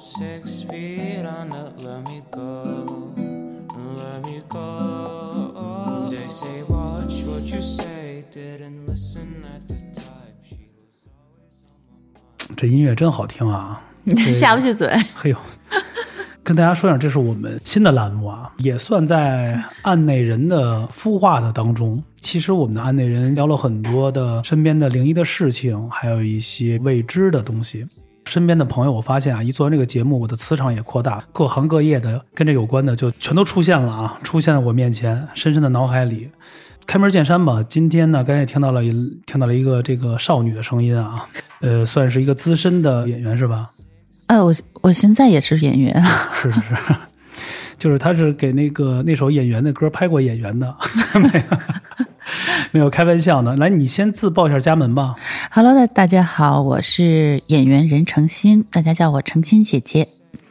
six feet under. Let me go, let me go. They say, watch what you say. Didn't listen at the time. She was always on my mind. 这音乐真好听啊！下不去嘴。嘿呦，跟大家说一下，这是我们新的栏目啊，也算在案内人的孵化的当中。其实我们的案内人聊了很多的身边的灵异的事情，还有一些未知的东西。身边的朋友，我发现啊，一做完这个节目，我的磁场也扩大，各行各业的跟这有关的就全都出现了啊，出现在我面前，深深的脑海里。开门见山吧，今天呢，刚才也听到了一听到了一个这个少女的声音啊，呃，算是一个资深的演员是吧？呃，我我现在也是演员，是是是，就是他是给那个那首演员的歌拍过演员的，没 有 没有开玩笑呢。来，你先自报一下家门吧。Hello 的大家好，我是演员任成心，大家叫我成心姐姐。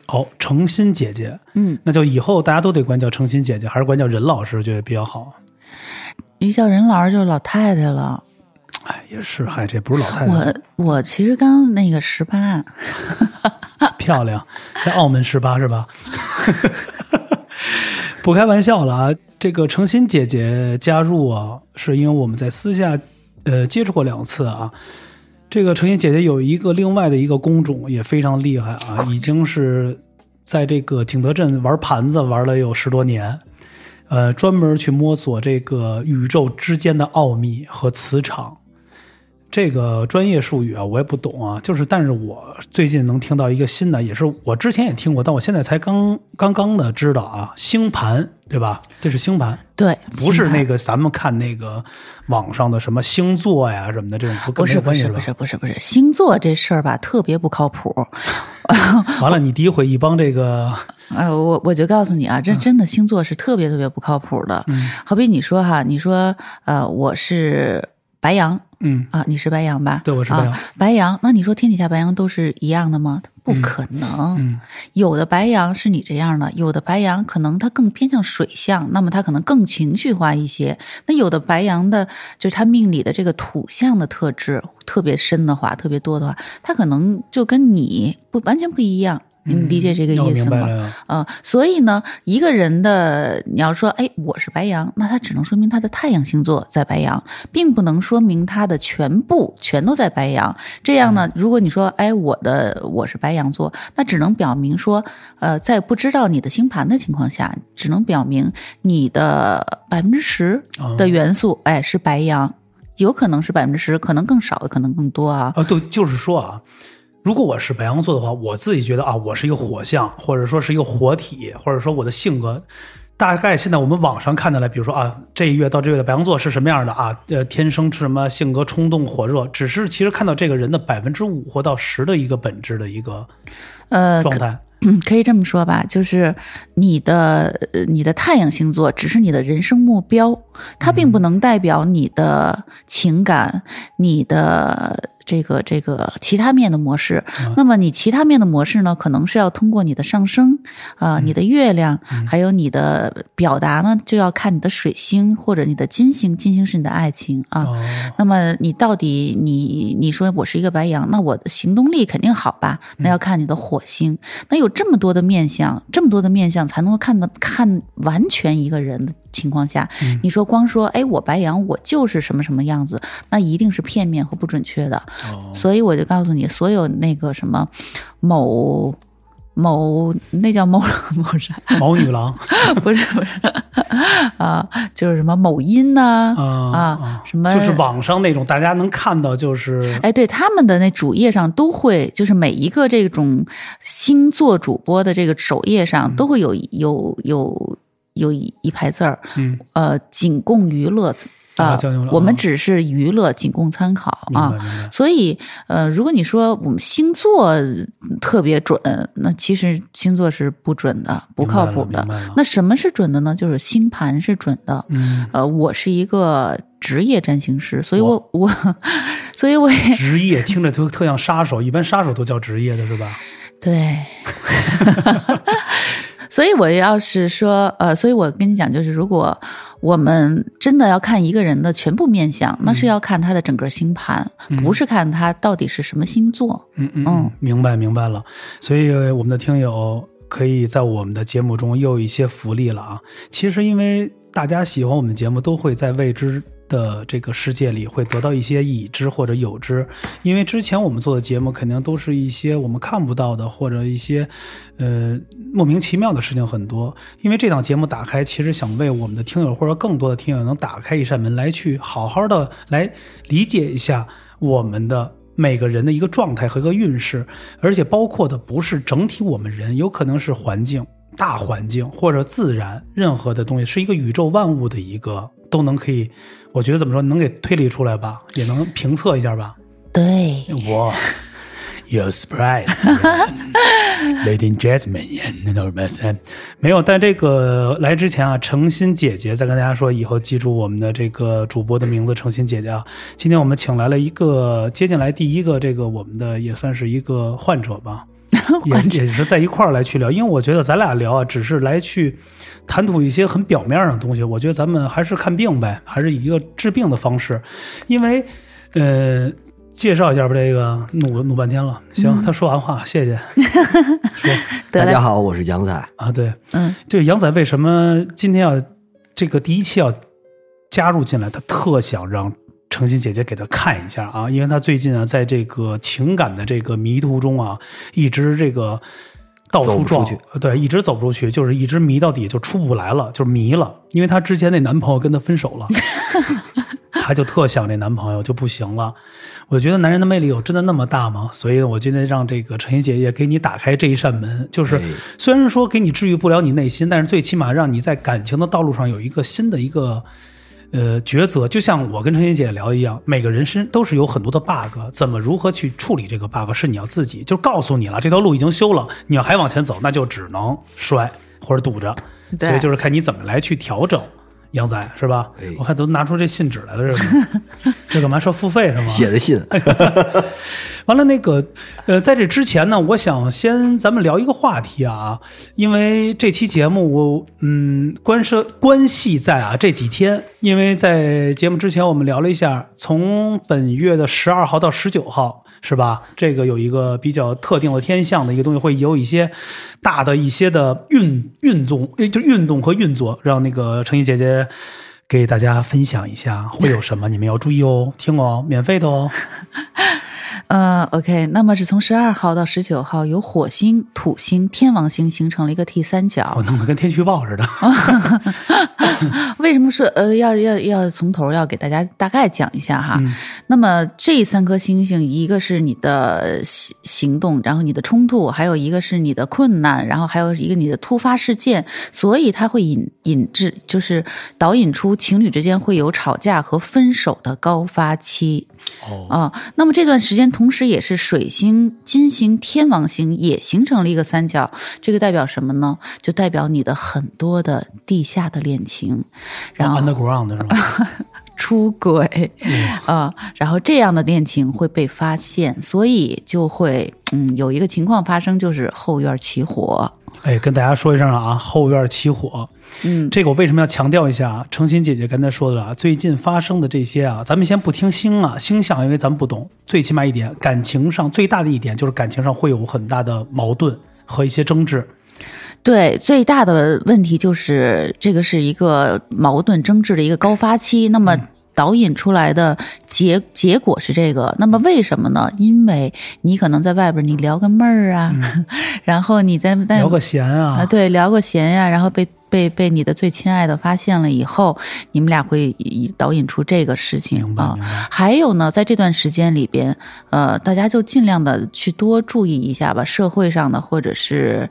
哦，成心姐姐，嗯，那就以后大家都得管叫成心姐姐，还是管叫任老师，觉得比较好。一叫任老师就是老太太了。哎，也是，嗨，这不是老太太，我我其实刚那个十八，漂亮，在澳门十八是吧？不开玩笑了啊！这个诚心姐姐加入啊，是因为我们在私下呃接触过两次啊。这个诚心姐姐有一个另外的一个工种也非常厉害啊，已经是在这个景德镇玩盘子玩了有十多年，呃，专门去摸索这个宇宙之间的奥秘和磁场。这个专业术语啊，我也不懂啊。就是，但是我最近能听到一个新的，也是我之前也听过，但我现在才刚刚刚的知道啊。星盘对吧？这是星盘，对，不是那个，咱们看那个网上的什么星座呀什么的这种，不是不没关系吧是不是不是不是星座这事儿吧，特别不靠谱。完了，你诋毁一帮这个，呃，我我就告诉你啊，嗯这真的星座是特别特别不靠谱的。好比你说哈，你说呃，我是白羊嗯，啊，你是白羊吧？对我是白羊啊。白羊，那你说天底下白羊都是一样的吗？不可能。嗯有的白羊是你这样的，有的白羊可能它更偏向水象，那么它可能更情绪化一些。那有的白羊的，就是他命里的这个土象的特质特别深的话，特别多的话，他可能就跟你不完全不一样。你理解这个意思吗？啊、所以呢，一个人的你要说，哎，我是白羊，那他只能说明他的太阳星座在白羊，并不能说明他的全部全都在白羊。这样呢，如果你说，哎，我的我是白羊座，那只能表明说，呃，在不知道你的星盘的情况下，只能表明你的百分之十的元素，哎，是白羊，有可能是百分之十，可能更少，可能更多啊。啊，对，就是说啊，如果我是白羊座的话，我自己觉得啊，我是一个火象，或者说是一个活体，或者说我的性格，大概现在我们网上看的来，比如说啊，这一月到这月的白羊座是什么样的啊？呃，天生是什么性格冲动火热，只是其实看到这个人的百分之五或到十的一个本质的一个呃，状态。可以这么说吧，就是你的你的太阳星座只是你的人生目标，它并不能代表你的情感、你的这个这个其他面的模式。那么你其他面的模式呢，可能是要通过你的上升啊、你的月亮，还有你的表达呢，就要看你的水星或者你的金星，金星是你的爱情啊。哦，那么你到底你你说我是一个白羊，那我的行动力肯定好吧？那要看你的火星。那有这么多的面相，这么多的面相才能够看到看完全一个人的情况下，你说光说哎我白羊我就是什么什么样子，那一定是片面和不准确的。哦。所以我就告诉你，所有那个什么某。某那叫某某啥？某女郎。不是不是。啊，就是什么某音呐啊啊什么就是网上那种大家能看到，就是哎，对，他们的那主页上都会，就是每一个这种星座主播的这个首页上都会有有有有一一排字儿，嗯，呃，仅供娱乐啊我们啊只是娱乐，仅供参考啊。所以，呃，如果你说我们星座特别准，那其实星座是不准的，不靠谱的。那什么是准的呢？就是星盘是准的。嗯，呃，我是一个职业占星师，所以我我，所以我也 职业听着都特像杀手，一般杀手都叫职业的是吧？对，所以我要是说，呃，所以我跟你讲，就是如果我们真的要看一个人的全部面相，那是要看他的整个星盘，不是看他到底是什么星座。嗯嗯嗯，明白明白了。所以我们的听友可以在我们的节目中又有一些福利了啊。其实因为大家喜欢我们的节目，都会在未知的这个世界里会得到一些已知或者有知。因为之前我们做的节目肯定都是一些我们看不到的，或者一些呃莫名其妙的事情很多。因为这档节目打开，其实想为我们的听友或者更多的听友能打开一扇门，来去好好的来理解一下我们的。每个人的一个状态和一个运势，而且包括的不是整体我们人，有可能是环境、大环境或者自然任何的东西，是一个宇宙万物的一个都能可以，我觉得怎么说能给推理出来吧，也能评测一下吧。对，我，You're surprised, lady and 都是没有。但这个来之前啊，诚心姐姐再跟大家说，以后记住我们的这个主播的名字，诚心姐姐啊。今天我们请来了一个接进来第一个这个我们的也算是一个患者吧，也也是在一块儿来去聊，因为我觉得咱俩聊啊，只是来去谈吐一些很表面上的东西。我觉得咱们还是看病呗，还是以一个治病的方式，因为呃。介绍一下吧，这个努努半天了。行，他说完话了，谢谢。说，大家好，我是杨仔。啊，对，嗯，就是杨仔为什么今天要这个第一期要加入进来？他特想让诚心姐姐给他看一下啊，因为他最近啊，在这个情感的这个迷途中啊，一直这个到处撞对，一直走不出去，就是一直迷到底，就出不来了，就是迷了。因为她之前那男朋友跟她分手了，她就特想这男朋友就不行了。我觉得男人的魅力有真的那么大吗？所以我今天让这个陈曦姐姐给你打开这一扇门，就是哎虽然说给你治愈不了你内心，但是最起码让你在感情的道路上有一个新的一个呃抉择。就像我跟陈曦姐聊一样，每个人身都是有很多的 bug，怎么如何去处理这个 bug 是你要自己就告诉你了，这条路已经修了，你要还往前走，那就只能摔或者堵着。对所以就是看你怎么来去调整。杨仔是吧？哎我看都拿出这信纸来了，这是 这干嘛？说付费是吗？写的信，完了，那个，呃，在这之前呢，我想先咱们聊一个话题啊，因为这期节目我嗯关涉关系在啊这几天，因为在节目之前我们聊了一下，从本月的十二号到十九号是吧？这个有一个比较特定的天象的一个东西，会有一些大的一些的运运动，就运动和运作，让那个程毅姐姐。给大家分享一下会有什么，你们要注意哦，听哦，免费的哦。呃，OK，那么是从十二号到十九号，有火星、土星、天王星形成了一个 T 三角我。弄得跟天气预报似的。为什么说呃要要要从头要给大家大概讲一下哈？嗯那么这三颗星星，一个是你的行行动，然后你的冲突，还有一个是你的困难，然后还有一个你的突发事件，所以它会引引致就是导引出情侣之间会有吵架和分手的高发期。哦，啊、那么这段时间同时也是水星、金星、天王星也形成了一个三角，这个代表什么呢？就代表你的很多的地下的恋情，然后 underground 是吧？出轨 啊、然后这样的恋情会被发现，所以就会嗯有一个情况发生，就是后院起火。哎，跟大家说一声啊，后院起火。嗯，这个我为什么要强调一下啊？诚心姐姐刚才说的啊，最近发生的这些啊，咱们先不听星啊，星象，因为咱们不懂。最起码一点，感情上最大的一点就是感情上会有很大的矛盾和一些争执。对，最大的问题就是这个是一个矛盾争执的一个高发期，那么。导引出来的结结果是这个，那么为什么呢？因为你可能在外边你聊个妹儿啊，然后你在在聊个闲啊，啊，对，聊个闲呀，然后被被被你的最亲爱的发现了以后，你们俩会以导引出这个事情啊。还有呢，在这段时间里边，呃，大家就尽量的去多注意一下吧，社会上的或者是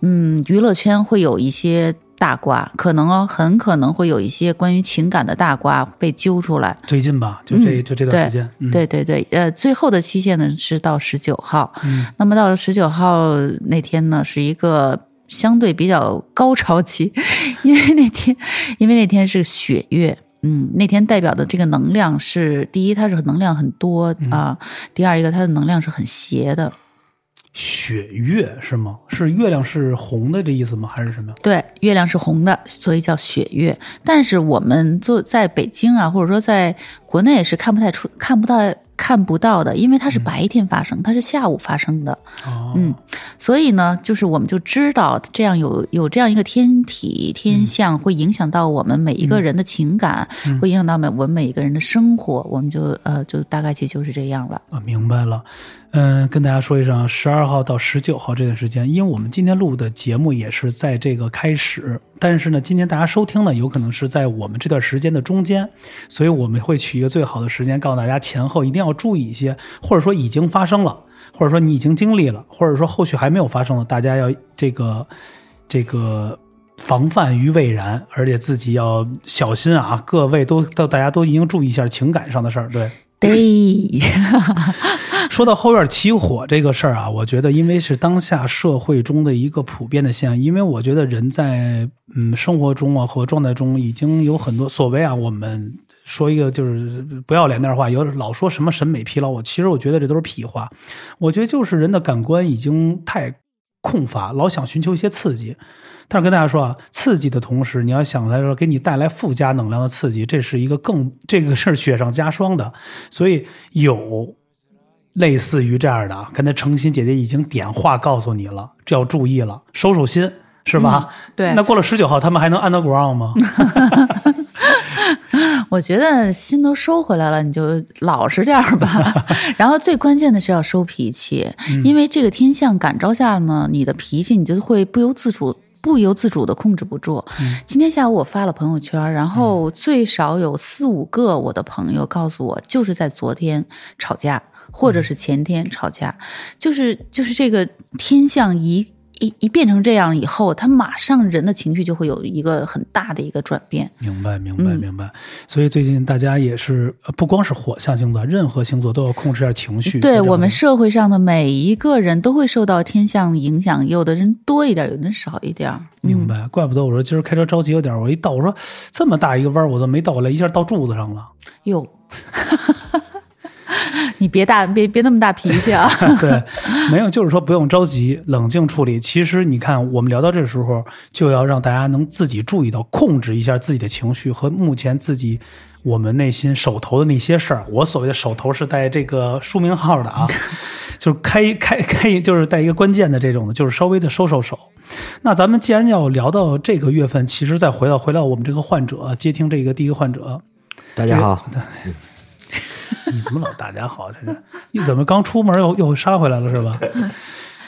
嗯娱乐圈会有一些。大瓜可能哦，很可能会有一些关于情感的大瓜被揪出来。最近吧，就这、嗯就这段时间，嗯、对对对，呃，最后的期限呢是到十九号。嗯那么到了十九号那天呢，是一个相对比较高潮期，因为那天因为那天是血月。嗯，那天代表的这个能量是第一，它是能量很多啊；第二，一个它的能量是很邪的。血雪月是吗？是月亮是红的这意思吗？还是什么？对，月亮是红的，所以叫血月。但是我们做在北京啊，或者说在国内是看不太出、看不到、看不到的，因为它是白天发生，它是下午发生的。哦，嗯，所以呢，就是我们就知道这样有有这样一个天体天象，会影响到我们每一个人的情感，会影响到每我们每一个人的生活，我们就呃就大概其就是这样了。啊，明白了。嗯，跟大家说一声，十二号到十九号这段时间，因为我们今天录的节目也是在这个开始，但是呢，今天大家收听呢，有可能是在我们这段时间的中间，所以我们会取一个最好的时间，告诉大家前后一定要注意一些，或者说已经发生了，或者说你已经经历了，或者说后续还没有发生的，大家要这个这个防范于未然，而且自己要小心啊！各位都都大家都一定注意一下情感上的事儿，对。对，说到后院起火这个事儿啊，我觉得因为是当下社会中的一个普遍的现象，因为我觉得人在嗯生活中啊和状态中已经有很多所谓啊，我们说一个就是不要脸点话，有老说什么审美疲劳，我其实我觉得这都是屁话，我觉得就是人的感官已经太空乏，老想寻求一些刺激。但是跟大家说啊，刺激的同时，你要想来说给你带来附加能量的刺激，这是一个更这个是雪上加霜的。所以有类似于这样的啊，刚才诚心姐姐已经点话告诉你了，这要注意了，收收心，是吧？对那过了十九号，他们还能 underground 吗？我觉得心都收回来了，你就老实点儿吧。然后最关键的是要收脾气，因为这个天象感召下呢，你的脾气你就会不由自主。不由自主的控制不住。今天下午我发了朋友圈，然后最少有四五个我的朋友告诉我，就是在昨天吵架，或者是前天吵架，就是就是这个天象一一一变成这样以后，他马上人的情绪就会有一个很大的一个转变。明白，明白，明白。所以最近大家也是，呃不光是火象星座，任何星座都要控制一下情绪。对我们社会上的每一个人都会受到天象影响，有的人多一点，有的人少一点。明白，怪不得我说今儿开车着急有点儿，我一倒，我说这么大一个弯儿，我都没倒过来，一下到柱子上了。哟，你别大别别那么大脾气啊！对，没有，就是说不用着急，冷静处理。其实你看，我们聊到这时候，就要让大家能自己注意到，控制一下自己的情绪和目前自己我们内心手头的那些事儿。我所谓的手头是带这个书名号的啊，就是开开开，就是带一个关键的这种的，就是稍微的收收手。那咱们既然要聊到这个月份，其实再回到回到我们这个患者接听这个第一个患者，大家好，你怎么老大家好？这是你怎么刚出门又又杀回来了是吧？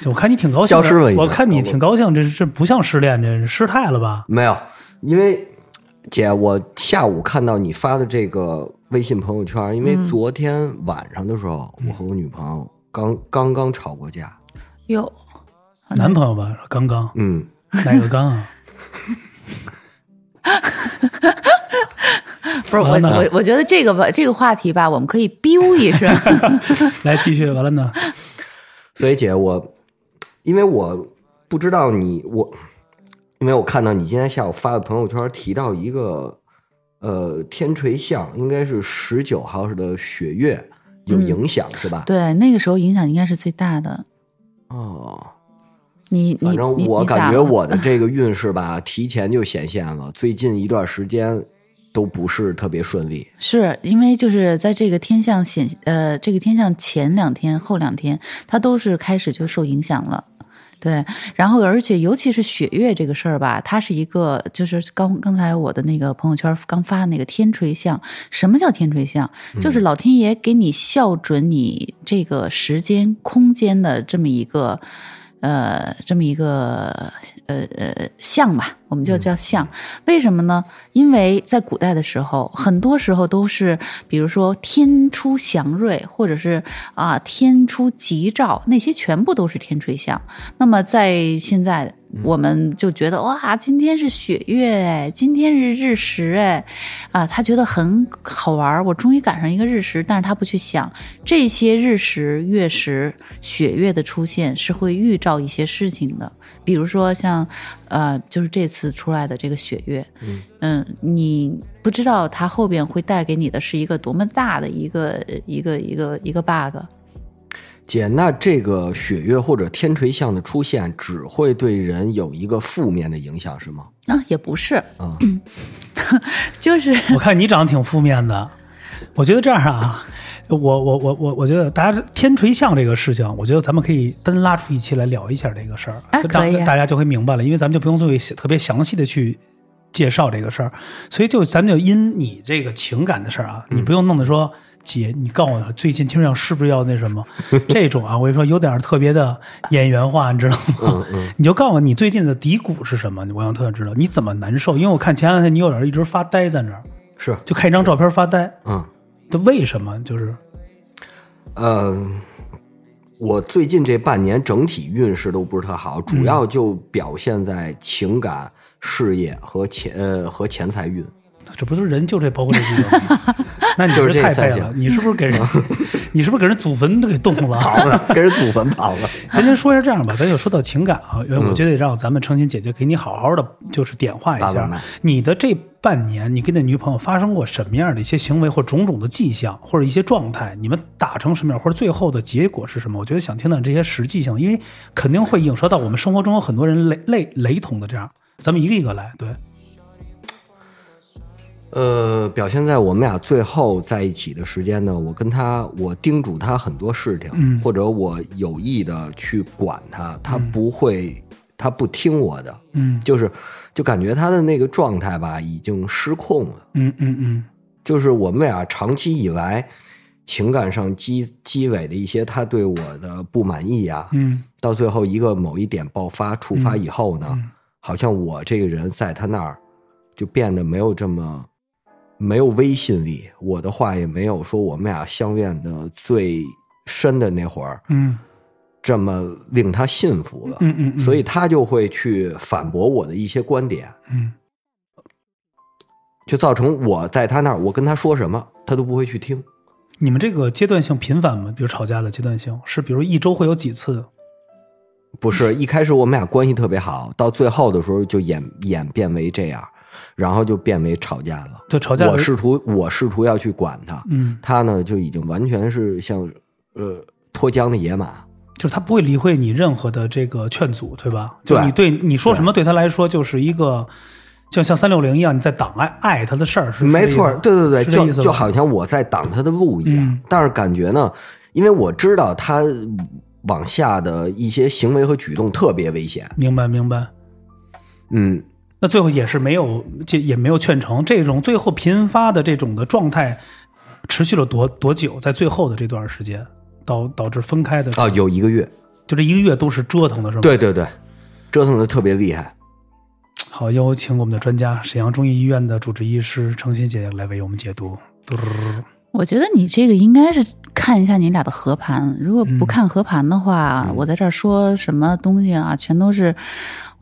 就我看你挺高兴的，消失了一我看你挺高兴，这这不像失恋，这是失态了吧？没有，因为姐，我下午看到你发的这个微信朋友圈，因为昨天晚上的时候，我和我女朋友刚刚刚吵过架，哟，男朋友吧？刚刚嗯，哪个刚啊？不是我我我觉得这个吧，这个话题吧，我们可以 biu 一声。来继续，完了呢？所以姐，我因为我不知道你我，因为我看到你今天下午发的朋友圈提到一个呃天垂象，应该是十九号的雪月有影响、是吧？对，那个时候影响应该是最大的。哦。你你反正我感觉 我的这个运势吧，提前就显现了。最近一段时间都不是特别顺利。是因为就是在这个天象显呃，这个天象前两天、后两天，它都是开始就受影响了。对，然后而且尤其是血月这个事儿吧，它是一个就是刚刚才我的那个朋友圈刚发的那个天垂象。什么叫天垂象？就是老天爷给你校准你这个时间空间的这么一个。呃，这么一个呃呃像吧，我们就叫象。为什么呢？因为在古代的时候，很多时候都是，比如说天出祥瑞，或者是啊天出吉兆，那些全部都是天垂象。那么在现在，我们就觉得哇，今天是雪月哎，今天是日食哎，啊，他觉得很好玩儿，我终于赶上一个日食，但是他不去想这些日食、月食、雪月的出现是会预兆一些事情的，比如说像呃，就是这次出来的这个雪月，嗯。你不知道它后边会带给你的是一个多么大的一个一个一个一个 bug，姐，那这个血月或者天垂象的出现，只会对人有一个负面的影响，是吗？啊，也不是，啊、就是我看你长得挺负面的，我觉得这样啊，我我我我我觉得大家天垂象这个事情，我觉得咱们可以单拉出一期来聊一下这个事儿，让大家就会明白了，因为咱们就不用做特别详细的去介绍这个事儿，所以就咱们就因你这个情感的事儿啊，你不用弄得说。姐，你告诉我，最近听上是不是要那什么？这种啊，我跟你说，有点特别的演员化，你知道吗？你就告诉我你最近的低谷是什么？我想特想知道你怎么难受，因为我看前两天你有点一直发呆在那儿，是，就看一张照片发呆。嗯，这为什么？就是呃，我最近这半年整体运势都不是特好，主要就表现在情感、事业和钱呃和钱财运。这不是人就这包括这几个吗？那你就是这太背，了你是不是给人，你是不是给人祖坟都给动了？跑了，跟人祖坟跑了。咱先说一下这样吧，咱就说到情感啊，因为我觉得让咱们成心姐姐给你好好的就是点化一下你的这半年，你跟那女朋友发生过什么样的一些行为或种种的迹象，或者一些状态，你们打成什么样，或者最后的结果是什么？我觉得想听听这些实际性，因为肯定会影射到我们生活中有很多人雷雷雷同的这样，咱们一个一个来，对，呃，表现在我们俩最后在一起的时间呢，我跟他，我叮嘱他很多事情，嗯。或者我有意的去管他，他不会，他不听我的，嗯。就是就感觉他的那个状态吧，已经失控了。嗯嗯嗯。就是我们俩长期以来情感上积积累的一些他对我的不满意啊，嗯。到最后一个某一点爆发触发以后呢，嗯。好像我这个人在他那儿就变得没有这么没有威信力，我的话也没有说我们俩相恋的最深的那会儿嗯这么令他信服了。嗯嗯嗯，所以他就会去反驳我的一些观点，嗯就造成我在他那儿，我跟他说什么，他都不会去听。你们这个阶段性频繁吗？比如吵架的阶段性是，比如一周会有几次？不是一开始我们俩关系特别好，到最后的时候就演演变为这样，然后就变为吵架了。就吵架我试图我试图要去管他，嗯，他呢就已经完全是像呃脱缰的野马。就是他不会理会你任何的这个劝阻，对吧？就对你对你说什么，对他来说就是一个，就像三六零一样，你在挡碍爱他的事儿，是没错，对对对，就就好像我在挡他的路一样。嗯但是感觉呢，因为我知道他往下的一些行为和举动特别危险。明白明白。嗯，那最后也是没有，这也没有劝成。这种最后频发的这种的状态，持续了多多久？在最后的这段时间，导导致分开的，啊，有一个月，就这一个月都是折腾的，是吗？。对对对，折腾的特别厉害。好，有请我们的专家，沈阳中医医院的主治医师程欣姐姐来为我们解读。嘟嘟嘟嘟我觉得你这个应该是看一下你俩的合盘，如果不看合盘的话，我在这儿说什么东西啊，全都是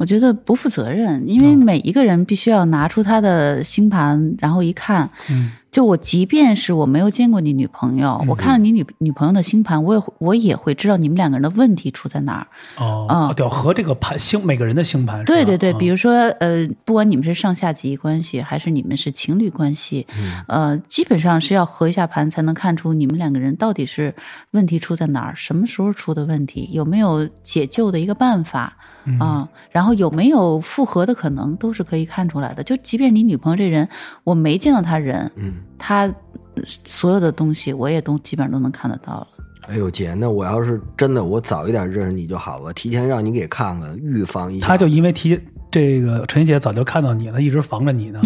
我觉得不负责任，因为每一个人必须要拿出他的星盘，然后一看，嗯就我即便是我没有见过你女朋友，我看了你女女朋友的星盘，我也会我也会知道你们两个人的问题出在哪儿。哦，啊得要合这个盘星，每个人的星盘。对对对，啊比如说呃，不管你们是上下级关系，还是你们是情侣关系，嗯呃，基本上是要合一下盘，才能看出你们两个人到底是问题出在哪儿，什么时候出的问题，有没有解救的一个办法啊、然后有没有复合的可能，都是可以看出来的。就即便你女朋友这人，我没见到她人，嗯，她呃所有的东西我也都基本上都能看得到了。哎呦姐，那我要是真的我早一点认识你就好了，提前让你给看看，预防一下。他就因为提这个陈姐早就看到你了，一直防着你呢，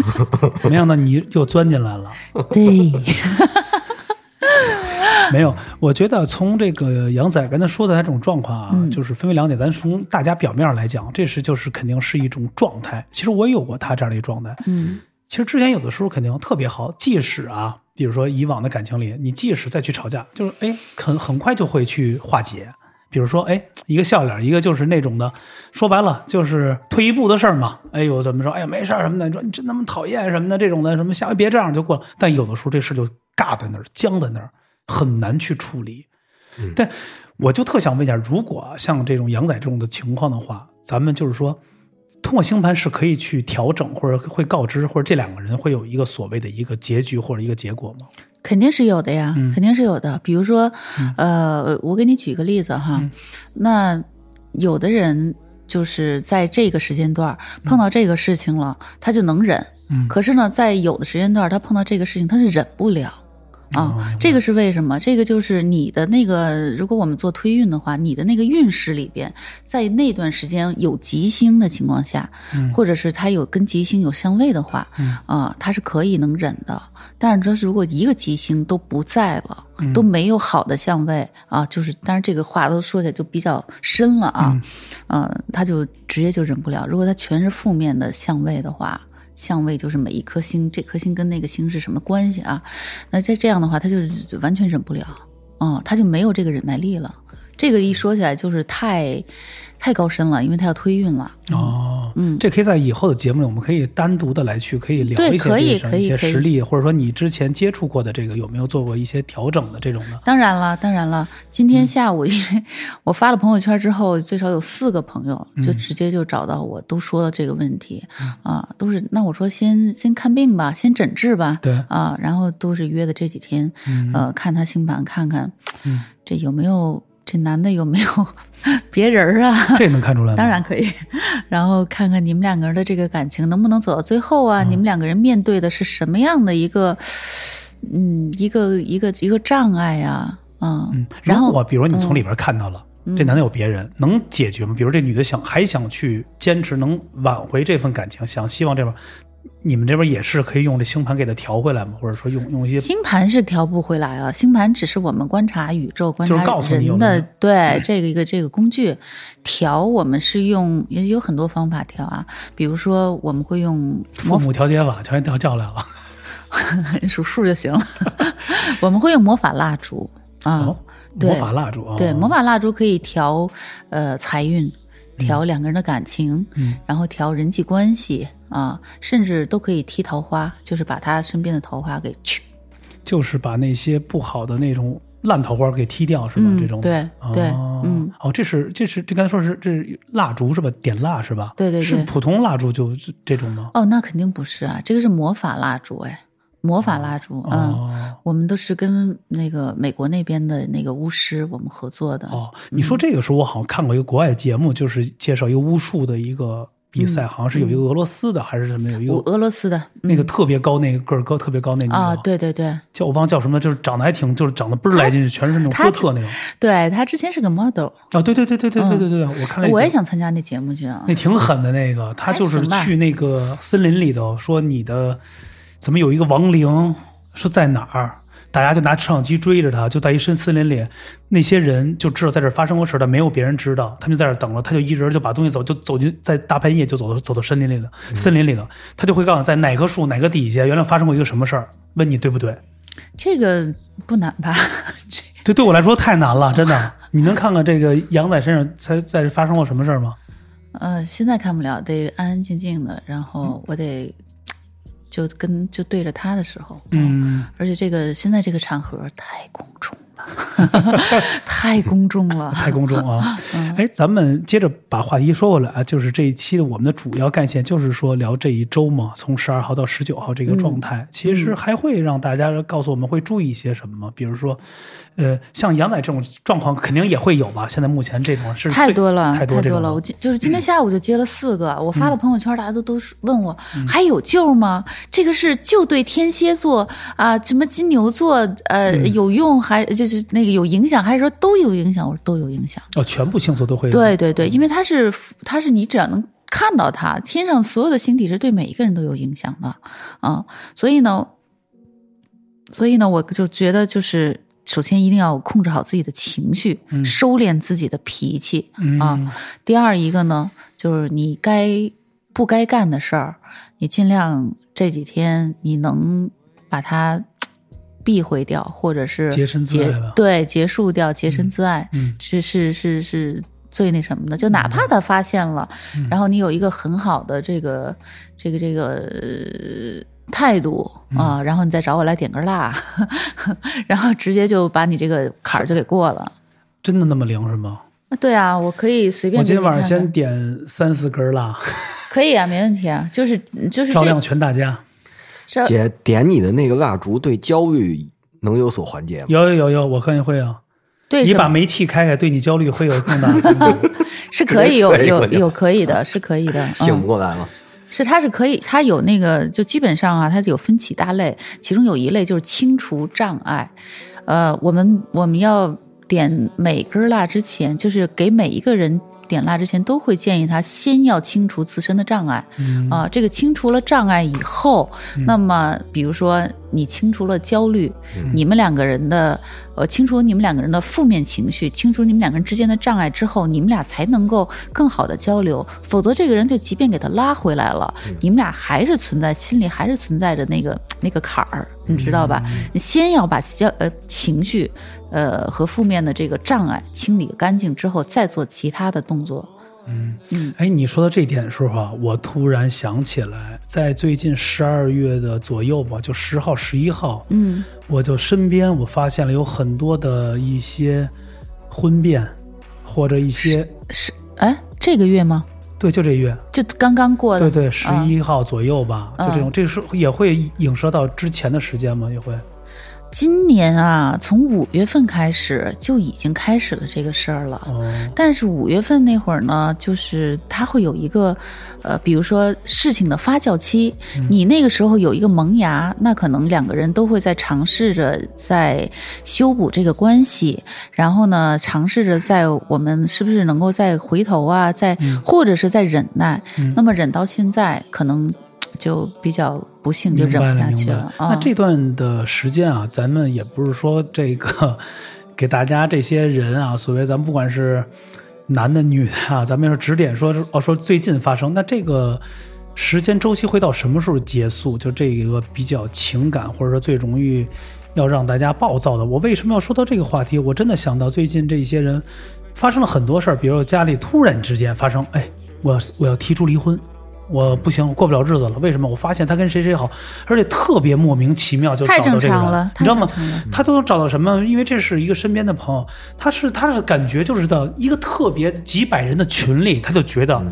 没想到你又钻进来了。对，没有，我觉得从这个杨仔刚才说的他这种状况啊，嗯就是分为两点。咱从大家表面上来讲，这是就是肯定是一种状态。其实我也有过他这样的一个状态。嗯其实之前有的时候肯定特别好，即使啊，比如说以往的感情里，你即使再去吵架，就是哎，很很快就会去化解。比如说，哎，一个笑脸，一个就是那种的，说白了就是退一步的事儿嘛。哎呦，怎么说？哎呀，没事儿什么的，你说你真那么讨厌什么的这种的，什么下回别这样就过了。但有的时候这事就尬在那儿，僵在那儿，很难去处理。但我就特想问一下，如果像这种杨仔这种的情况的话，咱们就是说，通过星盘是可以去调整，或者会告知，或者这两个人会有一个所谓的一个结局或者一个结果吗？肯定是有的呀，肯定是有的。比如说，呃，我给你举个例子哈，那有的人就是在这个时间段碰到这个事情了，他就能忍。嗯可是呢，在有的时间段，他碰到这个事情，他是忍不了。啊，这个是为什么？这个就是你的那个，如果我们做推运的话，你的那个运势里边，在那段时间有吉星的情况下，或者是它有跟吉星有相位的话，啊，它是可以能忍的。但是，这是如果一个吉星都不在了，都没有好的相位啊，就是，但是这个话都说起来就比较深了啊，呃，他就直接就忍不了。如果他全是负面的相位的话。相位就是每一颗星，这颗星跟那个星是什么关系啊？那这这样的话，他就完全忍不了，哦，他就没有这个忍耐力了。这个一说起来就是太太高深了，因为他要推运了。哦，嗯这可以在以后的节目里，我们可以单独的来去可以聊一些可以可以实例，或者说你之前接触过的这个有没有做过一些调整的这种的？当然了，当然了，今天下午因为 我发了朋友圈之后，最少有四个朋友就直接就找到我，都说了这个问题、啊，都是那我说先先看病吧，先诊治吧，对。啊，然后都是约的这几天，呃，看他星盘，看看、这有没有这男的有没有 别人儿啊？这能看出来吗？当然可以，然后看看你们两个人的这个感情能不能走到最后啊？你们两个人面对的是什么样的一个，嗯，一个一个一个障碍呀、啊？嗯，然后嗯如果比如你从里边看到了、这男的有别人，能解决吗？比如这女的想还想去坚持，能挽回这份感情，想希望这边你们这边也是可以用这星盘给它调回来吗？或者说用用一些星盘是调不回来了，星盘只是我们观察宇宙、观察就是告诉你有人的对这个一个这个工具调，我们是用也有很多方法调啊，比如说我们会用父母调节法全调叫来了？数数就行了，我们会用魔法蜡烛啊。魔法蜡烛啊，对，魔法蜡烛可以调呃财运，调两个人的感情，嗯。然后调人际关系啊，甚至都可以踢桃花，就是把他身边的桃花给去。就是把那些不好的那种烂桃花给踢掉，是吗？嗯这种对对哦嗯哦，这是这是这刚才说是这是蜡烛是吧？点蜡是吧？对对对是普通蜡烛就就这种吗？哦，那肯定不是啊，这个是魔法蜡烛哎，魔法蜡烛，嗯。哦我们都是跟那个美国那边的那个巫师我们合作的，哦，你说这个时候我好像看过一个国外节目，就是介绍一个巫术的一个比赛，好像是有一个俄罗斯的还是什么有一个俄俄罗斯的那个特别高那个个儿高特别高那女的啊，对对对，叫我忘了叫什么，就是长得还挺就是长得倍儿来劲，全是那种她哥特那种。对他之前是个 model，啊，对对对对对对对对，我看那我也想参加那节目去啊。那。挺狠的那个，他就是去那个森林里头，说你的怎么有一个亡灵是在哪儿，大家就拿摄像机追着他，就在一深森林里，那些人就知道在这发生过事儿，但没有别人知道，他们就在这等了，他就一人就把东西走，就走进在大半夜就走到走到森林里了，森林里头，他就会告诉你在哪棵树哪个底下原来发生过一个什么事儿，问你对不对？这个不难吧？这这对我来说太难了，真的。你能看看这个羊仔身上才在发生过什么事儿吗？呃，现在看不了，得安安静静的，然嗯后我得就跟就对着他的时候，嗯，而且这个现在这个场合太公众了，太公众了，太公众啊！嗯哎，咱们接着把话题说回来啊，就是这一期的我们的主要干线就是说聊这一周嘛，从十二号到十九号这个状态，嗯其实还会让大家告诉我们会注意一些什么吗？比如说，呃，像杨仔这种状况肯定也会有吧？现在目前这种是太多了，太多了。我今就是今天下午就接了四个，我发了嗯朋友圈，大家都都是问我、还有救吗？这个是就对天蝎座啊、什么金牛座呃、嗯有用，还就是那个有影响，还是说都有影响？我说都有影响。哦，全部星座都会有对对对，因为它是它是你只要能看到它，天上所有的星体是对每一个人都有影响的啊，所以呢，所以呢，我就觉得就是首先一定要控制好自己的情绪，收敛自己的脾气啊。嗯第二一个呢，就是你该不该干的事儿，你尽量这几天你能把它。避讳掉，或者是洁身自爱对结束掉洁身自爱，是是是是最那什么的，就哪怕他发现了，然后你有一个很好的这个这个这个态度啊，然后你再找我来点根蜡，然后直接就把你这个坎儿就给过了。真的那么灵是吗？对啊，我可以随便我今天晚上先点三四根蜡，可以啊，没问题啊，就是就是照亮全大家。是姐点你的那个蜡烛对焦虑能有所缓解吗？有有有有，我看会啊。对你把煤气开开，对你焦虑会有更大的。是可以有 有有可以的，是可以的，醒嗯不过来了。是，它是可以，它有那个，就基本上啊，它有分几大类，其中有一类就是清除障碍。呃，我们我们要点每根蜡之前，就是给每一个人点蜡之前，都会建议他先要清除自身的障碍。嗯啊，这个清除了障碍以后，那么比如说你清除了焦虑，你们两个人的呃清除你们两个人的负面情绪，清除你们两个人之间的障碍之后，你们俩才能够更好的交流。否则，这个人就即便给他拉回来了，你们俩还是存在心里还是存在着那个那个坎儿，你知道吧？你先要把焦呃情绪呃和负面的这个障碍清理干净之后，再做其他的动作。嗯嗯哎，你说到这一点的时候啊，我突然想起来，在最近十二月的左右吧，就十号、十一号，嗯，我就身边我发现了有很多的一些婚变，或者一些是哎，这个月吗？对，就这月，就刚刚过的，对对，十啊一号左右吧，就这种，这是也会影射到之前的时间吗？也会，今年啊，从五月份开始就已经开始了这个事儿了。哦，但是五月份那会儿呢，就是它会有一个，呃，比如说事情的发酵期，你那个时候有一个萌芽，那可能两个人都会在尝试着在修补这个关系，然后呢，尝试着在我们是不是能够再回头啊，再、或者是在忍耐，那么忍到现在，可能就比较不幸，就忍不下去了。。那这段的时间啊，咱们也不是说这个给大家这些人啊，所谓咱们不管是男的女的啊，咱们要是指点说哦说最近发生，那这个时间周期会到什么时候结束？就这一个比较情感或者说最容易要让大家暴躁的。我为什么要说到这个话题？我真的想到最近这些人发生了很多事儿，比如说家里突然之间发生，哎，我我要提出离婚。我不行，我过不了日子了。为什么？我发现他跟谁谁好，而且特别莫名其妙就找太到这个人正常了你知道吗？他都能找到什么？因为这是一个身边的朋友，他是他是感觉就是到一个特别几百人的群里，他就觉得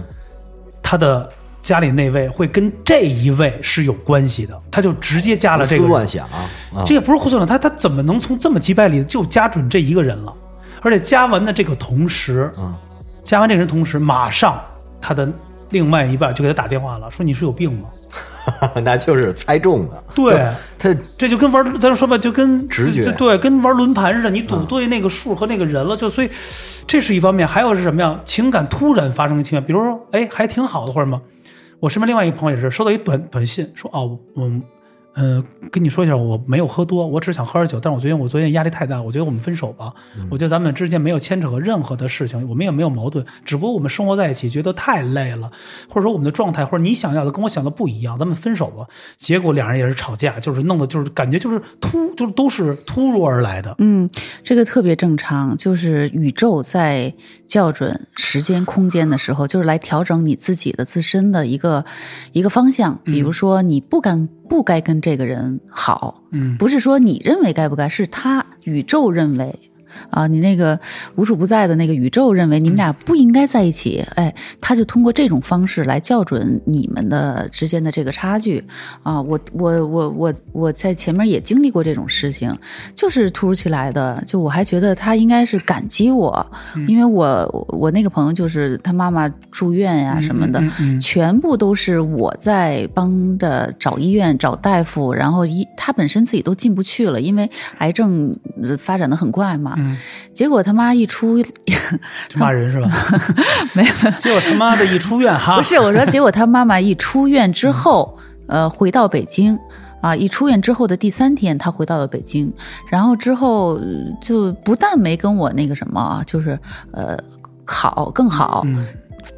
他的家里那位会跟这一位是有关系的，他就直接加了这个人思乱想啊，这也不是胡思乱想，他他怎么能从这么几百里就加准这一个人了？而且加完的这个同时，嗯，加完这个人同时，马上他的另外一半就给他打电话了，说你是有病吗？那就是猜中了。对他这就跟玩，咱说吧，就跟直觉对，跟玩轮盘似的，你赌对那个数和那个人了，就所以这是一方面，还有是什么呀？情感突然发生情感，比如说，哎，还挺好的或者什么。我身边另外一个朋友也是收到一短短信，说哦，我嗯、跟你说一下，我没有喝多，我只是想喝点酒，但是我觉得我昨天压力太大，我觉得我们分手吧。我觉得咱们之间没有牵扯和任何的事情，我们也没有矛盾，只不过我们生活在一起觉得太累了，或者说我们的状态或者你想要的跟我想的不一样，咱们分手吧。结果两人也是吵架，就是弄的就是感觉就是突就是都是突如而来的。嗯，这个特别正常，就是宇宙在校准时间空间的时候，就是来调整你自己的自身的一个一个方向。比如说，你不敢不该跟这个人好，嗯不是说你认为该不该，是他宇宙认为。啊，你那个无处不在的那个宇宙认为你们俩不应该在一起，哎，他就通过这种方式来校准你们的之间的这个差距啊。我我我我我在前面也经历过这种事情，就是突如其来的，就我还觉得他应该是感激我，因为我我那个朋友就是他妈妈住院呀、什么的，嗯嗯全部都是我在帮着找医院、找大夫，然后医他本身自己都进不去了，因为癌症呃发展的很快嘛。嗯结果他妈一出，骂人是吧？没有，结果他妈的一出院哈，不是我说，结果他妈妈一出院之后，呃，回到北京。啊！一出院之后的第三天，他回到了北京，然后之后呃就不但没跟我那个什么啊，就是呃好更好，嗯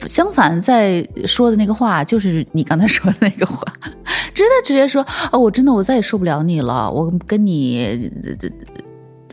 相反，在说的那个话就是你刚才说的那个话，直接直接说哦，我真的我再也受不了你了，我跟你。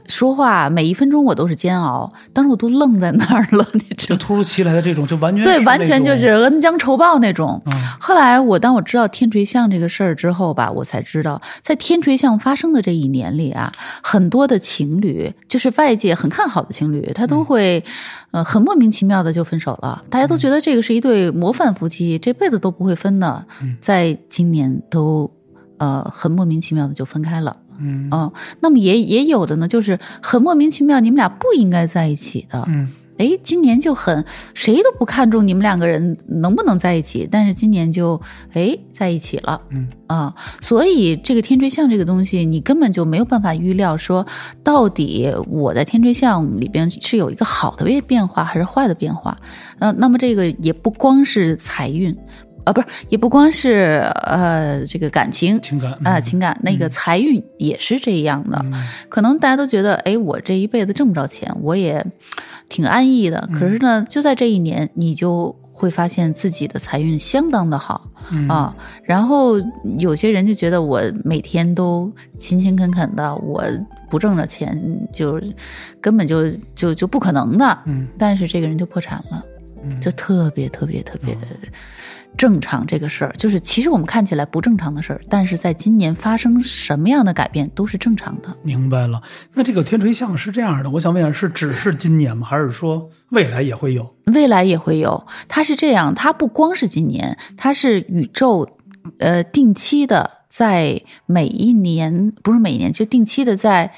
呃说话每一分钟我都是煎熬，当时我都愣在那儿了，你知道吗？就突如其来的这种，就完全对，完全就是恩将仇报那种。嗯后来我当我知道天垂象这个事儿之后吧，我才知道，在天垂象发生的这一年里啊，很多的情侣，就是外界很看好的情侣，他都会，呃，很莫名其妙的就分手了。大家都觉得这个是一对模范夫妻，这辈子都不会分的，在今年都呃很莫名其妙的就分开了。嗯嗯，那么也也有的呢，就是很莫名其妙，你们俩不应该在一起的。嗯哎，今年就很谁都不看重你们两个人能不能在一起，但是今年就哎在一起了。嗯啊，所以这个天锥象这个东西，你根本就没有办法预料说，到底我在天锥象里边是有一个好的变变化还是坏的变化。呃，那么这个也不光是财运，啊，不是，也不光是呃这个感情情感啊、嗯情感，那个财运也是这样的。嗯可能大家都觉得，哎，我这一辈子挣不着钱，我也挺安逸的。可是呢，就在这一年，你就会发现自己的财运相当的好。嗯啊，然后有些人就觉得我每天都勤勤恳恳的，我不挣着钱就根本就就就不可能的。嗯但是这个人就破产了，嗯就特别特别特别正常。这个事儿就是其实我们看起来不正常的事儿，但是在今年发生什么样的改变都是正常的。明白了。那这个天锤象是这样的，我想问一下，是只是今年吗？还是说未来也会有？未来也会有。它是这样，它不光是今年，它是宇宙，呃，定期的在每一年，不是每一年，就定期的在，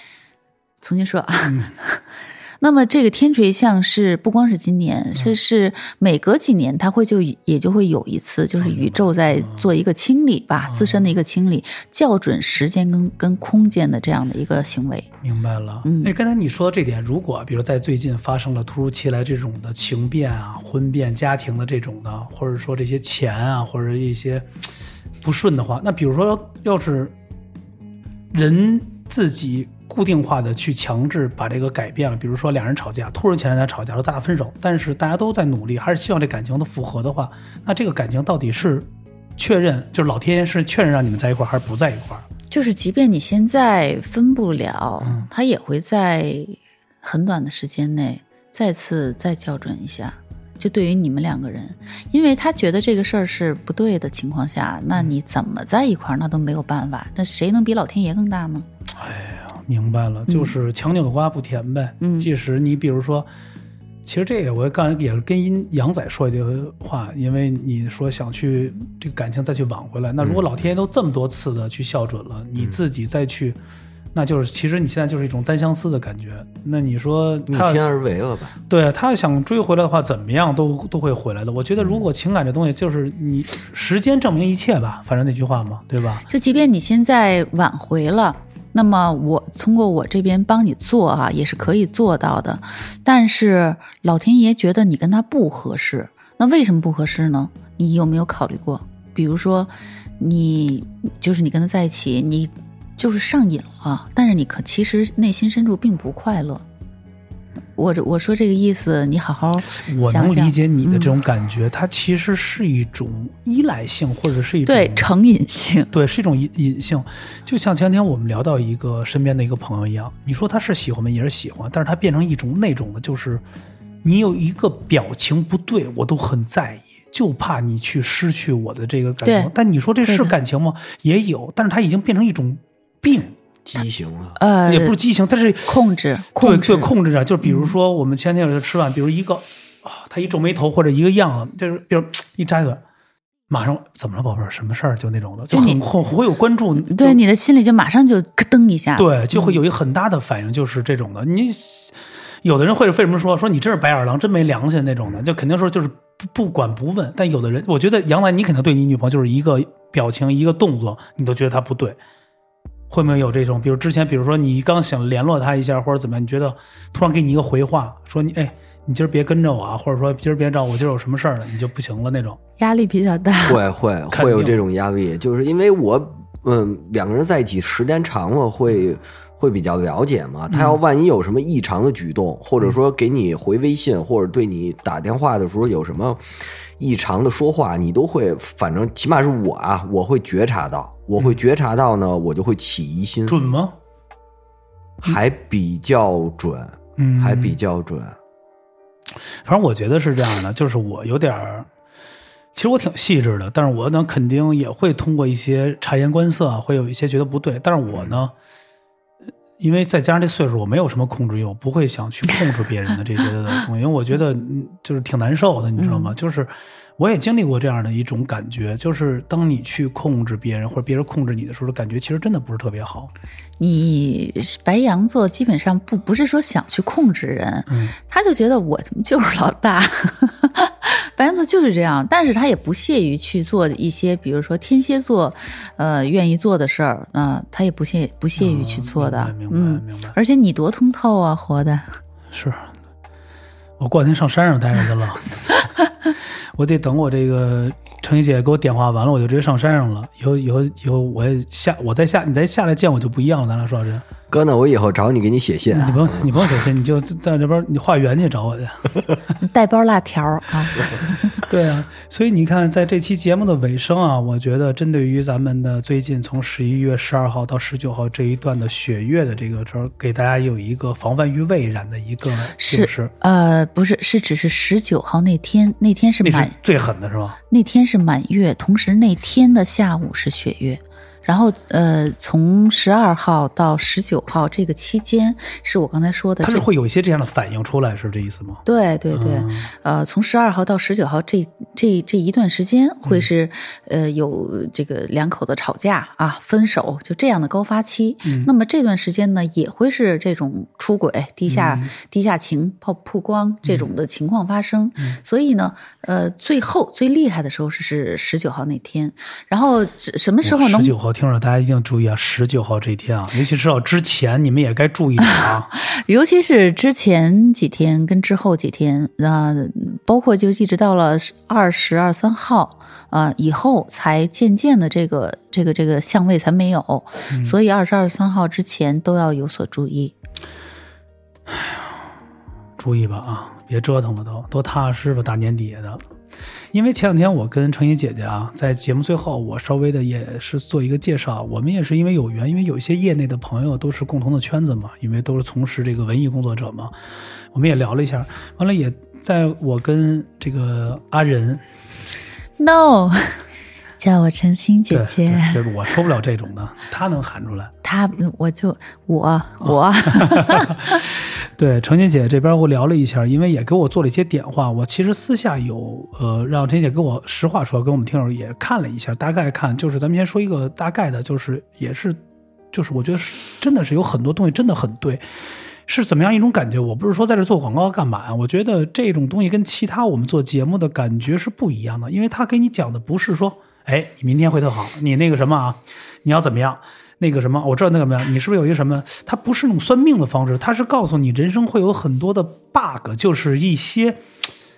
重新说啊。那么这个天锤象是不光是今年，是是每隔几年它会就也就会有一次，就是宇宙在做一个清理吧，自身的一个清理，校准时间跟跟空间的这样的一个行为。明白了。嗯哎，刚才你说的这点，如果比如在最近发生了突如其来这种的情变啊、婚变、家庭的这种的，或者说这些钱啊，或者一些不顺的话，那比如说要是人自己固定化的去强制把这个改变了，比如说两人吵架，突如其来的吵架，说咱俩分手，但是大家都在努力，还是希望这感情能复合的话，那这个感情到底是确认，就是老天爷是确认让你们在一块儿，还是不在一块儿？就是即便你现在分不了，他也会在很短的时间内再次再校准一下。就对于你们两个人，因为他觉得这个事儿是不对的情况下，那你怎么在一块儿那都没有办法。那谁能比老天爷更大呢呢？明白了，就是强扭的瓜不甜呗。嗯即使你比如说，其实这个我刚才也是跟阴杨仔说一句话，因为你说想去这个感情再去挽回来，那如果老天爷都这么多次的去校准了，你自己再去，那就是其实你现在就是一种单相思的感觉。那你说逆他天而为了吧？对啊他想追回来的话，怎么样都都会回来的。我觉得如果情感这东西就是你时间证明一切吧，反正那句话嘛，对吧？就即便你现在挽回了，那么我通过我这边帮你做啊，也是可以做到的。但是老天爷觉得你跟他不合适，那为什么不合适呢？你有没有考虑过？比如说，你就是你跟他在一起，你就是上瘾了，但是你可其实内心深处并不快乐。我这我说这个意思，你好好我能理解你的这嗯种感觉，它其实是一种依赖性，或者是一种对成瘾性，对，是一种隐隐性。就像前天我们聊到一个身边的一个朋友一样，你说他是喜欢吗？也是喜欢，但是他变成一种那种的，就是你有一个表情不对，我都很在意，就怕你去失去我的这个感情。但你说这是感情吗？也有，但是它已经变成一种病，畸形啊！呃，也不是畸形，但是控制，对控制，对，控制着。就比如说，我们前天有吃饭，比如一个啊，他一皱眉头或者一个样，就是比如一摘嘴，马上怎么了，宝贝儿？什么事儿？就那种的，就很很会有关注。对你的心里就马上就咯噔一下，对，就会有一个很大的反应，就是这种的。你有的人会为什么说说你真是白眼狼，真没良心那种的，就肯定说就是不不管不问。但有的人，我觉得杨澜，你肯定对你女朋友就是一个表情、一个动作，你都觉得她不对。会不会有这种？比如之前，比如说你刚想联络他一下，或者怎么样，你觉得突然给你一个回话，说你哎，你今儿别跟着我啊，或者说今儿别找我，今儿有什么事儿了，你就不行了那种。压力比较大。会会会有这种压力，就是因为我嗯两个人在一起时间长了会。会比较了解嘛？他要万一有什么异常的举动，或者说给你回微信，或者对你打电话的时候有什么异常的说话，你都会，反正起码是我啊，我会觉察到，我会觉察到呢，我就会起疑心，准吗？还比较准，嗯，还比较准。反正我觉得是这样的，就是我有点儿，其实我挺细致的，但是我呢肯定也会通过一些察言观色，会有一些觉得不对，但是我呢，因为再加上这岁数，我没有什么控制欲，我不会想去控制别人的这些东西，因为我觉得嗯就是挺难受的，你知道吗？就是我也经历过这样的一种感觉，就是当你去控制别人或者别人控制你的时候，感觉其实真的不是特别好。你白羊座基本上不不是说想去控制人，嗯。他就觉得我就是老大，白羊座就是这样，但是他也不屑于去做一些，比如说天蝎座，呃，愿意做的事儿，啊、他也不屑不屑于去做的，哦明白明嗯白明白。而且你多通透啊，活的，是。我过两天上山上待着去了，我得等我这个程一姐给我点化完了，我就直接上山上了。以后以后以后我也下我再下你再下来见我就不一样了，咱俩说真。哥呢，我以后找你给你写信。你不用你不用写信，你就在这边你化缘去找我去。带包辣条啊，对啊，所以你看，在这期节目的尾声啊，我觉得针对于咱们的最近从十一月十二号到十九号这一段的血月的这个时候，给大家有一个防范于未然的一个警示是，呃，不是，是只是十九号那天，那天是满最狠的是吧？那天是满月，同时那天的下午是血月。然后，呃，从十二号到十九号这个期间，是我刚才说的这，它是会有一些这样的反应出来，是这意思吗？对对对，嗯。呃，从十二号到十九号这这这一段时间，会是、呃有这个两口子吵架啊、分手，就这样的高发期。那么这段时间呢，也会是这种出轨、地下、地下情曝曝光这种的情况发生。所以呢，呃，最后最厉害的时候是是十九号那天，然后什么时候能十九号，听着大家一定注意啊！十九号这一天啊，尤其是到之前，你们也该注意点啊。尤其是之前几天跟之后几天，啊、包括就一直到了二十二三号啊、以后，才渐渐的这个这个这个相位才没有，所以二十二三号之前都要有所注意。注意吧啊，别折腾了都，都踏踏实实大年底下的。因为前两天我跟程怡姐姐啊，在节目最后，我稍微的也是做一个介绍。我们也是因为有缘，因为有一些业内的朋友都是共同的圈子嘛，因为都是从事这个文艺工作者嘛，我们也聊了一下。完了，也在我跟这个阿仁，No，叫我晨曦姐姐，对对我说不了这种的，他能喊出来。她我就我我。对，程姐姐这边我聊了一下，因为也给我做了一些点化。我其实私下有呃让陈姐姐给我实话说，跟我们听友也看了一下，大概看就是咱们先说一个大概的，就是也是就是我觉得是真的是有很多东西真的很对。是怎么样一种感觉？我不是说在这做广告干嘛呀？我觉得这种东西跟其他我们做节目的感觉是不一样的，因为他给你讲的不是说，哎，你明天会特好，你那个什么啊，你要怎么样？那个什么，我知道那个什么，你是不是有一个什么？它不是那种算命的方式，它是告诉你人生会有很多的 bug，就是一些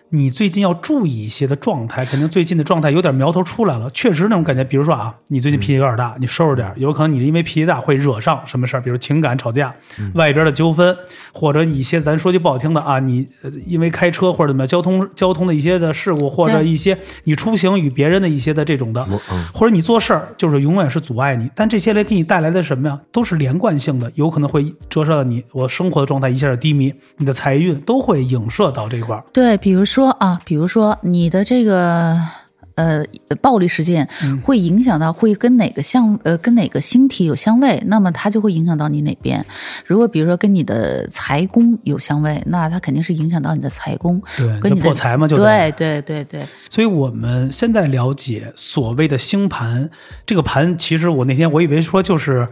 你最近要注意一些的状态，肯定最近的状态有点苗头出来了，确实那种感觉。比如说啊，你最近脾气有点大，你收拾点，有可能你因为脾气大会惹上什么事儿，比如情感吵架、外边的纠纷，或者一些咱说句不好听的啊，你呃因为开车或者怎么样交通交通的一些的事故，或者一些你出行与别人的一些的这种的，或者你做事儿就是永远是阻碍你，但这些来给你带来的什么呀，都是连贯性的，有可能会折射到你我生活的状态一下低迷，你的财运都会影射到这块儿。对，比如说啊，比如说你的这个呃暴力事件会影响到，会跟哪个相呃跟哪个星体有相位，那么它就会影响到你哪边。如果比如说跟你的财宫有相位，那它肯定是影响到你的财宫，对跟你的破财嘛就得对对对对，所以我们现在了解所谓的星盘，这个盘其实我那天我以为说就是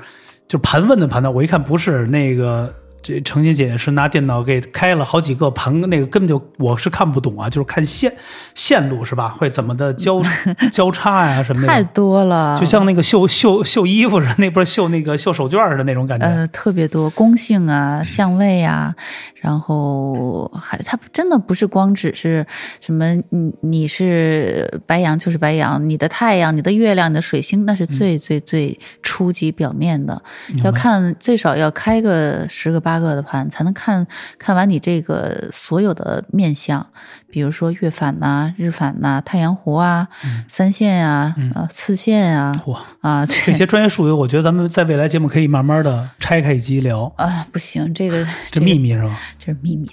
就盘问的盘呢，我一看不是那个。这程欣姐姐是拿电脑给开了好几个盘，那个根本就我是看不懂啊，就是看线线路是吧？会怎么的交 交叉呀、什么的太，多了，就像那个绣绣绣衣服似的，那不是绣那个绣手绢似的那种感觉。呃，特别多宫性啊、相位啊，然后还它真的不是光只是什么，你你是白羊就是白羊，你的太阳、你的月亮、你的水星，那是最最最初级表面的，要看最少要开个十个八八个的盘，才能看看完你这个所有的面相，比如说月反呐、日反呐、太阳弧啊、三线呀、啊、次线啊，哇，啊，嗯这些专业术语，我觉得咱们在未来节目可以慢慢的拆开一集聊，啊不行，这个这秘密是吧？这是秘密。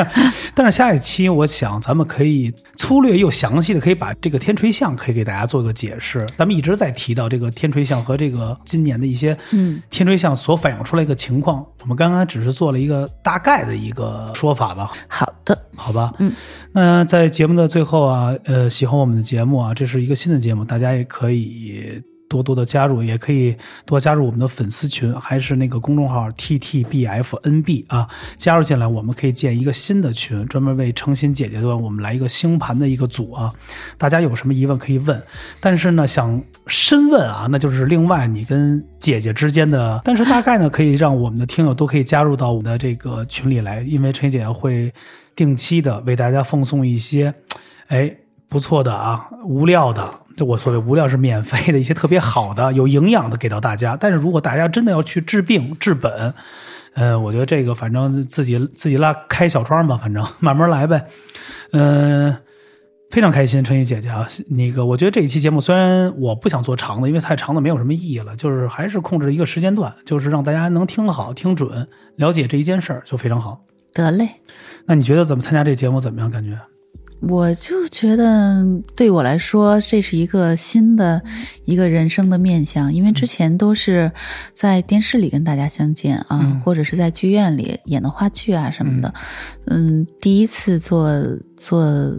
但是下一期我想咱们可以粗略又详细的可以把这个天垂象可以给大家做个解释。咱们一直在提到这个天垂象和这个今年的一些嗯天垂象所反映出来一个情况，我们刚刚只是做了一个大概的一个说法吧。好的，好吧，嗯，那在节目的最后啊，呃，喜欢我们的节目啊，这是一个新的节目，大家也可以多多的加入，也可以多加入我们的粉丝群，还是那个公众号 T T B F N B 啊，加入进来，我们可以建一个新的群，专门为诚心姐姐的我们来一个星盘的一个组啊，大家有什么疑问可以问，但是呢，想深问啊，那就是另外你跟姐姐之间的，但是大概呢，可以让我们的听友都可以加入到我们的这个群里来，因为陈姐会定期的为大家奉送一些，哎，不错的啊，无料的。就我所谓无料是免费的一些特别好的、有营养的给到大家。但是如果大家真的要去治病治本，呃，我觉得这个反正自己自己拉开小窗吧，反正慢慢来呗。嗯、非常开心，陈怡姐姐啊，那个我觉得这一期节目虽然我不想做长的，因为太长的没有什么意义了，就是还是控制一个时间段，就是让大家能听好、听准，了解这一件事儿就非常好。得嘞。那你觉得怎么参加这节目怎么样？感觉？我就觉得对我来说，这是一个新的一个人生的面相，因为之前都是在电视里跟大家相见啊，嗯或者是在剧院里演的话剧啊什么的。嗯，第一次做做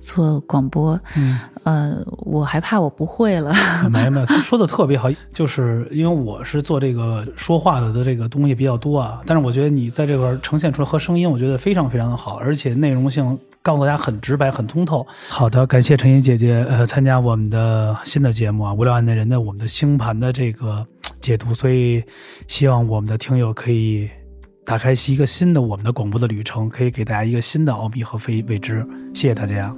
做广播，嗯，呃，我还怕我不会了。没没，说的特别好，就是因为我是做这个说话的的这个东西比较多啊，但是我觉得你在这块儿呈现出来和声音，我觉得非常非常的好，而且内容性告诉大家很直白、很通透。好的，感谢陈怡姐姐呃参加我们的新的节目啊，无聊案内人的我们的星盘的这个解读，所以希望我们的听友可以打开一个新的我们的广播的旅程，可以给大家一个新的奥秘和非未知。谢谢大家。